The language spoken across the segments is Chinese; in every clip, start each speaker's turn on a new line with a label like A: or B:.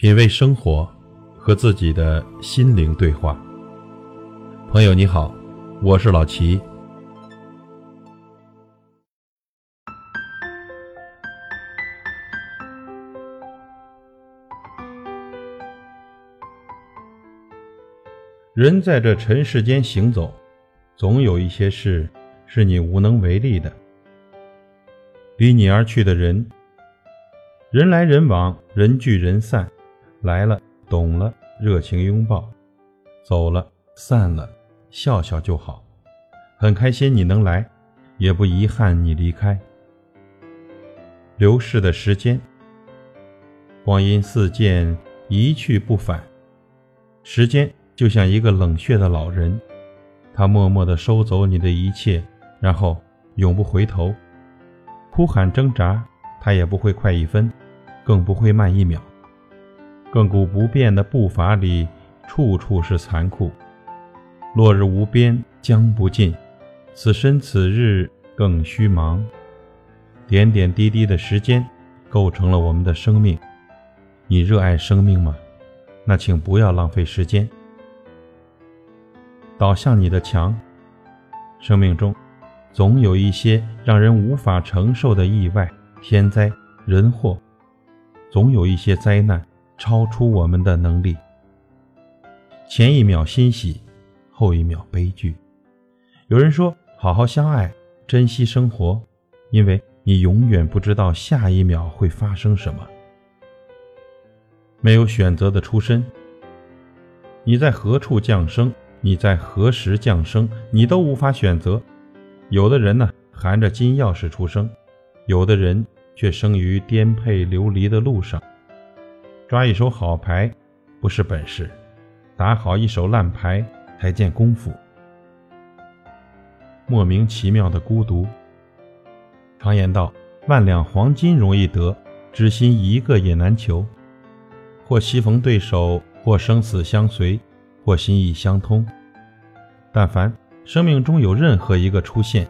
A: 品味生活，和自己的心灵对话。朋友你好，我是老齐。人在这尘世间行走，总有一些事是你无能为力的。离你而去的人，人来人往，人聚人散。来了，懂了，热情拥抱；走了，散了，笑笑就好。很开心你能来，也不遗憾你离开。流逝的时间，光阴似箭，一去不返。时间就像一个冷血的老人，他默默地收走你的一切，然后永不回头。哭喊挣扎，他也不会快一分，更不会慢一秒。亘古不变的步伐里，处处是残酷。落日无边，将不尽，此身此日更虚忙。点点滴滴的时间，构成了我们的生命。你热爱生命吗？那请不要浪费时间。倒向你的墙。生命中，总有一些让人无法承受的意外、天灾、人祸，总有一些灾难。超出我们的能力。前一秒欣喜，后一秒悲剧。有人说：“好好相爱，珍惜生活，因为你永远不知道下一秒会发生什么。”没有选择的出身，你在何处降生，你在何时降生，你都无法选择。有的人呢，含着金钥匙出生；有的人却生于颠沛流离的路上。抓一手好牌不是本事，打好一手烂牌才见功夫。莫名其妙的孤独。常言道：万两黄金容易得，知心一个也难求。或棋逢对手，或生死相随，或心意相通。但凡生命中有任何一个出现，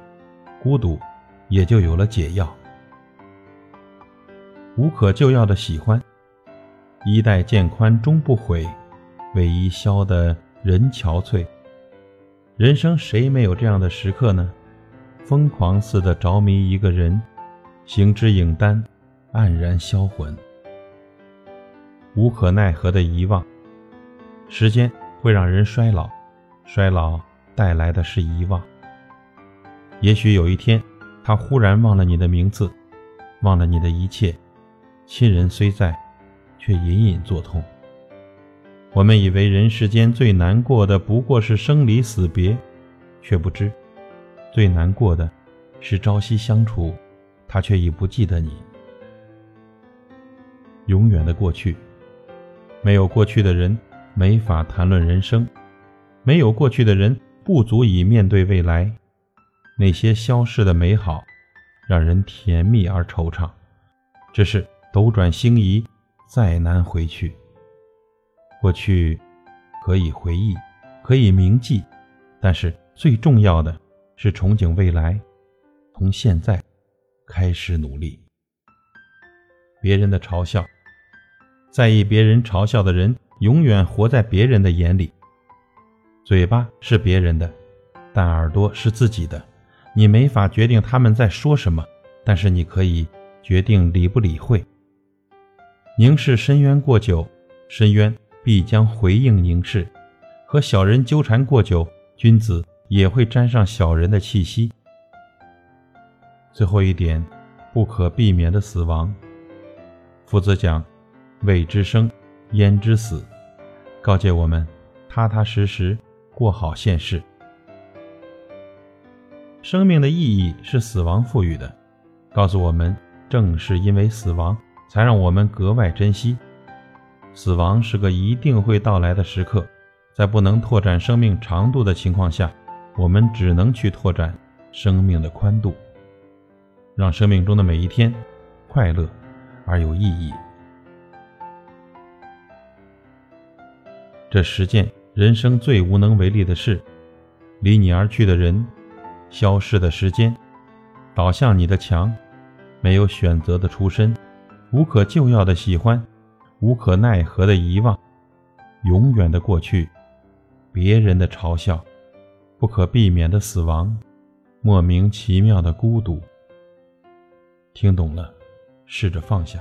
A: 孤独也就有了解药。无可救药的喜欢。衣带渐宽终不悔，为伊消得人憔悴。人生谁没有这样的时刻呢？疯狂似的着迷一个人，行之影单，黯然销魂。无可奈何的遗忘。时间会让人衰老，衰老带来的是遗忘。也许有一天，他忽然忘了你的名字，忘了你的一切。亲人虽在。却隐隐作痛。我们以为人世间最难过的不过是生离死别，却不知最难过的是朝夕相处，他却已不记得你。永远的过去，没有过去的人没法谈论人生，没有过去的人不足以面对未来。那些消逝的美好，让人甜蜜而惆怅，这是斗转星移。再难回去。过去可以回忆，可以铭记，但是最重要的是憧憬未来，从现在开始努力。别人的嘲笑，在意别人嘲笑的人，永远活在别人的眼里。嘴巴是别人的，但耳朵是自己的。你没法决定他们在说什么，但是你可以决定理不理会。凝视深渊过久，深渊必将回应凝视；和小人纠缠过久，君子也会沾上小人的气息。最后一点，不可避免的死亡。夫子讲：“未知生，焉知死？”告诫我们，踏踏实实过好现世。生命的意义是死亡赋予的，告诉我们，正是因为死亡。才让我们格外珍惜。死亡是个一定会到来的时刻，在不能拓展生命长度的情况下，我们只能去拓展生命的宽度，让生命中的每一天快乐而有意义。这十件人生最无能为力的事：离你而去的人，消逝的时间，倒向你的墙，没有选择的出身。无可救药的喜欢，无可奈何的遗忘，永远的过去，别人的嘲笑，不可避免的死亡，莫名其妙的孤独。听懂了，试着放下。